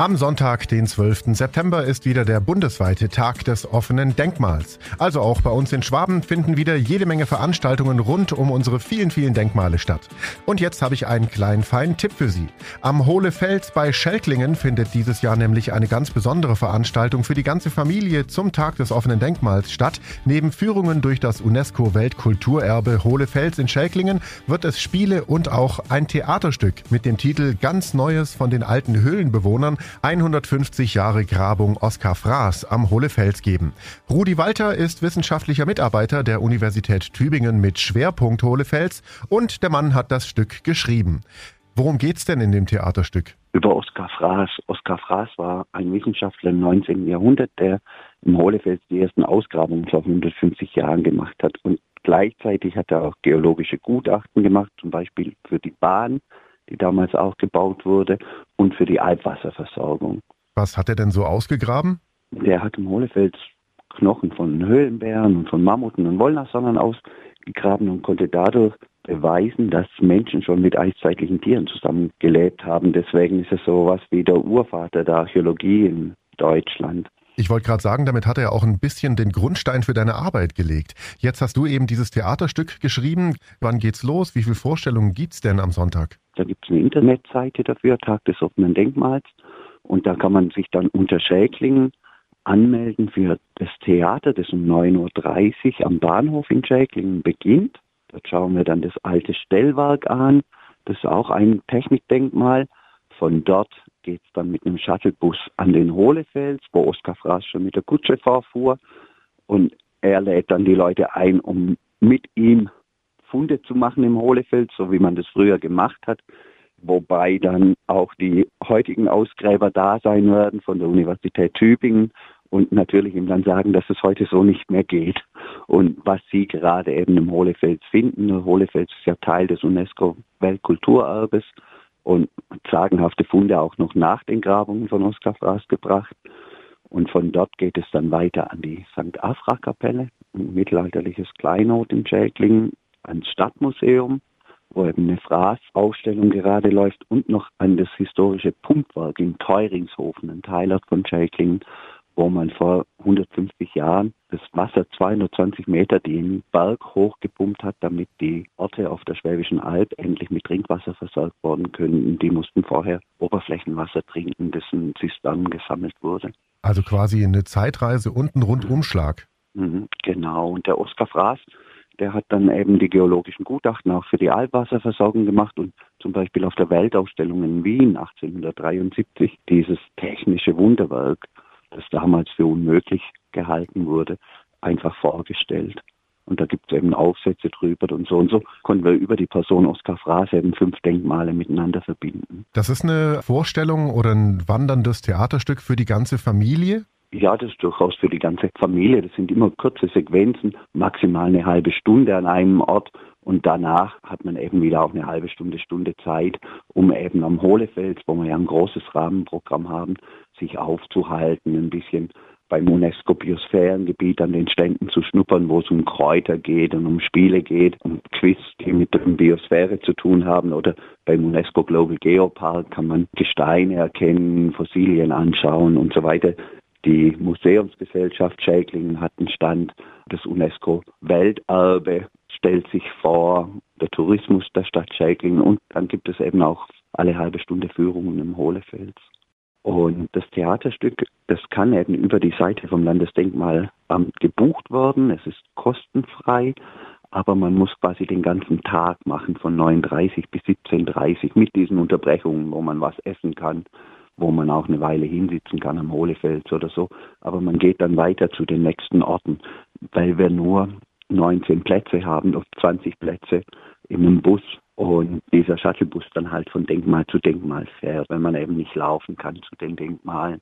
Am Sonntag, den 12. September, ist wieder der bundesweite Tag des offenen Denkmals. Also auch bei uns in Schwaben finden wieder jede Menge Veranstaltungen rund um unsere vielen, vielen Denkmale statt. Und jetzt habe ich einen kleinen feinen Tipp für Sie. Am Hohlefels bei Schelklingen findet dieses Jahr nämlich eine ganz besondere Veranstaltung für die ganze Familie zum Tag des offenen Denkmals statt. Neben Führungen durch das UNESCO-Weltkulturerbe Hohlefels in Schelklingen wird es Spiele und auch ein Theaterstück mit dem Titel Ganz Neues von den alten Höhlenbewohnern 150 Jahre Grabung Oskar Fraß am Hohlefels geben. Rudi Walter ist wissenschaftlicher Mitarbeiter der Universität Tübingen mit Schwerpunkt Hohlefels und der Mann hat das Stück geschrieben. Worum geht's denn in dem Theaterstück? Über Oskar Fraß. Oskar Fraß war ein Wissenschaftler im 19. Jahrhundert, der im Hohlefels die ersten Ausgrabungen vor 150 Jahren gemacht hat. Und gleichzeitig hat er auch geologische Gutachten gemacht, zum Beispiel für die Bahn die damals auch gebaut wurde, und für die Albwasserversorgung. Was hat er denn so ausgegraben? Der hat im Hohlefels Knochen von Höhlenbären und von Mammuten und Wollnashörnern ausgegraben und konnte dadurch beweisen, dass Menschen schon mit eiszeitlichen Tieren zusammen gelebt haben. Deswegen ist es so was wie der Urvater der Archäologie in Deutschland. Ich wollte gerade sagen, damit hat er auch ein bisschen den Grundstein für deine Arbeit gelegt. Jetzt hast du eben dieses Theaterstück geschrieben. Wann geht's los? Wie viele Vorstellungen gibt's denn am Sonntag? Da gibt es eine Internetseite dafür, Tag des offenen Denkmals. Und da kann man sich dann unter Schäklingen anmelden für das Theater, das um 9.30 Uhr am Bahnhof in Schäklingen beginnt. Dort schauen wir dann das alte Stellwerk an. Das ist auch ein Technikdenkmal. Von dort geht es dann mit einem Shuttlebus an den Hohlefels, wo Oskar Fraß schon mit der Kutsche vorfuhr. Und er lädt dann die Leute ein, um mit ihm Funde zu machen im Hohlefels, so wie man das früher gemacht hat. Wobei dann auch die heutigen Ausgräber da sein werden von der Universität Tübingen und natürlich ihm dann sagen, dass es heute so nicht mehr geht. Und was sie gerade eben im Hohlefels finden, Hohlefels ist ja Teil des UNESCO-Weltkulturerbes und sagenhafte Funde auch noch nach den Grabungen von Oskar Fraß gebracht. Und von dort geht es dann weiter an die St. Afra-Kapelle, ein mittelalterliches Kleinod in Schäklingen, ans Stadtmuseum, wo eben eine Fraß-Ausstellung gerade läuft und noch an das historische Pumpwerk in Teuringshofen, ein Teilort von Schäklingen, wo man vor 150 Jahren das Wasser 220 Meter den Berg hochgepumpt hat, damit die Orte auf der Schwäbischen Alb endlich mit Trinkwasser versorgt worden können. Die mussten vorher Oberflächenwasser trinken, das in Zisternen gesammelt wurde. Also quasi eine Zeitreise und ein Rundumschlag. Mhm, genau. Und der Oskar Fraß, der hat dann eben die geologischen Gutachten auch für die Albwasserversorgung gemacht und zum Beispiel auf der Weltausstellung in Wien 1873 dieses technische Wunderwerk das damals für unmöglich gehalten wurde, einfach vorgestellt. Und da gibt es eben Aufsätze drüber und so und so konnten wir über die Person Oskar Fraß eben fünf Denkmale miteinander verbinden. Das ist eine Vorstellung oder ein wanderndes Theaterstück für die ganze Familie? Ja, das ist durchaus für die ganze Familie. Das sind immer kurze Sequenzen, maximal eine halbe Stunde an einem Ort. Und danach hat man eben wieder auch eine halbe Stunde, Stunde Zeit, um eben am Hohlefels, wo wir ja ein großes Rahmenprogramm haben, sich aufzuhalten, ein bisschen beim UNESCO-Biosphärengebiet an den Ständen zu schnuppern, wo es um Kräuter geht und um Spiele geht, um Quiz, die mit der Biosphäre zu tun haben. Oder beim UNESCO Global Geopark kann man Gesteine erkennen, Fossilien anschauen und so weiter. Die Museumsgesellschaft Schäklingen hat einen Stand. Das UNESCO-Welterbe stellt sich vor, der Tourismus der Stadt Schäklingen und dann gibt es eben auch alle halbe Stunde Führungen im Hohlefels. Und das Theaterstück, das kann eben über die Seite vom Landesdenkmalamt gebucht werden. Es ist kostenfrei, aber man muss quasi den ganzen Tag machen von 9.30 bis 17.30 mit diesen Unterbrechungen, wo man was essen kann, wo man auch eine Weile hinsitzen kann am Hohlefels oder so. Aber man geht dann weiter zu den nächsten Orten, weil wir nur 19 Plätze haben auf 20 Plätze in einem Bus und dieser Shuttlebus dann halt von Denkmal zu Denkmal fährt, wenn man eben nicht laufen kann zu den Denkmalen.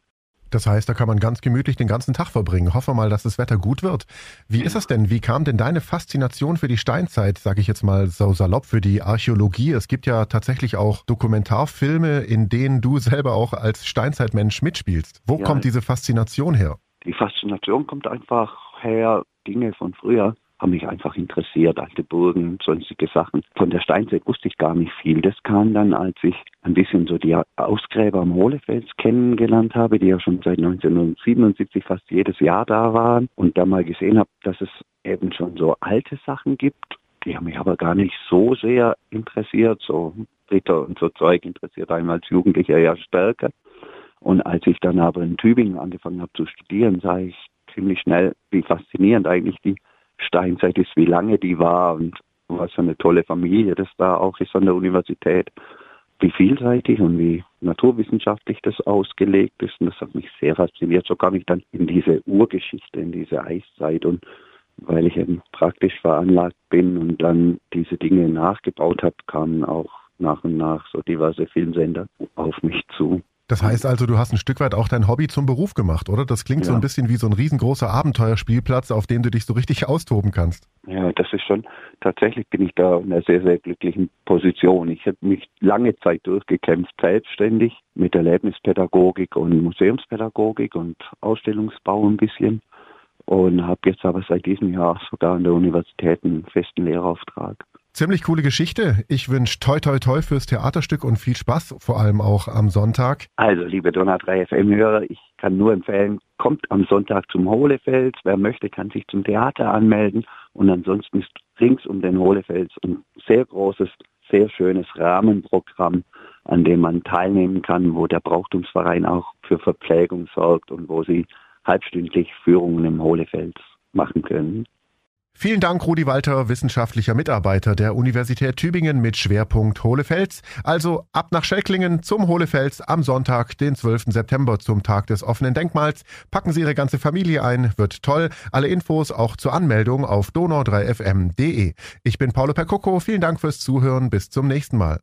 Das heißt, da kann man ganz gemütlich den ganzen Tag verbringen. Hoffen wir mal, dass das Wetter gut wird. Wie ist das denn? Wie kam denn deine Faszination für die Steinzeit, sage ich jetzt mal so salopp, für die Archäologie? Es gibt ja tatsächlich auch Dokumentarfilme, in denen du selber auch als Steinzeitmensch mitspielst. Wo ja, kommt diese Faszination her? Die Faszination kommt einfach her, Dinge von früher haben mich einfach interessiert, alte Burgen, sonstige Sachen. Von der Steinzeit wusste ich gar nicht viel. Das kam dann, als ich ein bisschen so die Ausgräber am Hohlefels kennengelernt habe, die ja schon seit 1977 fast jedes Jahr da waren und da mal gesehen habe, dass es eben schon so alte Sachen gibt. Die haben mich aber gar nicht so sehr interessiert. So Ritter und so Zeug interessiert einmal als Jugendlicher ja stärker. Und als ich dann aber in Tübingen angefangen habe zu studieren, sah ich ziemlich schnell, wie faszinierend eigentlich die Steinzeit ist, wie lange die war und was für eine tolle Familie das da auch ist an der Universität, wie vielseitig und wie naturwissenschaftlich das ausgelegt ist. Und das hat mich sehr fasziniert. So kam ich dann in diese Urgeschichte, in diese Eiszeit und weil ich eben praktisch veranlagt bin und dann diese Dinge nachgebaut habe, kamen auch nach und nach so diverse Filmsender auf mich zu. Das heißt also, du hast ein Stück weit auch dein Hobby zum Beruf gemacht, oder? Das klingt ja. so ein bisschen wie so ein riesengroßer Abenteuerspielplatz, auf dem du dich so richtig austoben kannst. Ja, das ist schon, tatsächlich bin ich da in einer sehr, sehr glücklichen Position. Ich habe mich lange Zeit durchgekämpft, selbstständig mit Erlebnispädagogik und Museumspädagogik und Ausstellungsbau ein bisschen und habe jetzt aber seit diesem Jahr sogar an der Universität einen festen Lehrauftrag. Ziemlich coole Geschichte. Ich wünsche toi toi toi fürs Theaterstück und viel Spaß, vor allem auch am Sonntag. Also, liebe Donau 3 FM-Hörer, ich kann nur empfehlen, kommt am Sonntag zum Hohlefels. Wer möchte, kann sich zum Theater anmelden. Und ansonsten ist rings um den Hohlefels ein sehr großes, sehr schönes Rahmenprogramm, an dem man teilnehmen kann, wo der Brauchtumsverein auch für Verpflegung sorgt und wo sie halbstündlich Führungen im Hohlefels machen können. Vielen Dank, Rudi Walter, wissenschaftlicher Mitarbeiter der Universität Tübingen mit Schwerpunkt Hohlefels. Also ab nach Schelklingen zum Hohlefels am Sonntag, den 12. September zum Tag des offenen Denkmals. Packen Sie Ihre ganze Familie ein, wird toll. Alle Infos auch zur Anmeldung auf donau3fm.de. Ich bin Paolo Percocco, vielen Dank fürs Zuhören, bis zum nächsten Mal.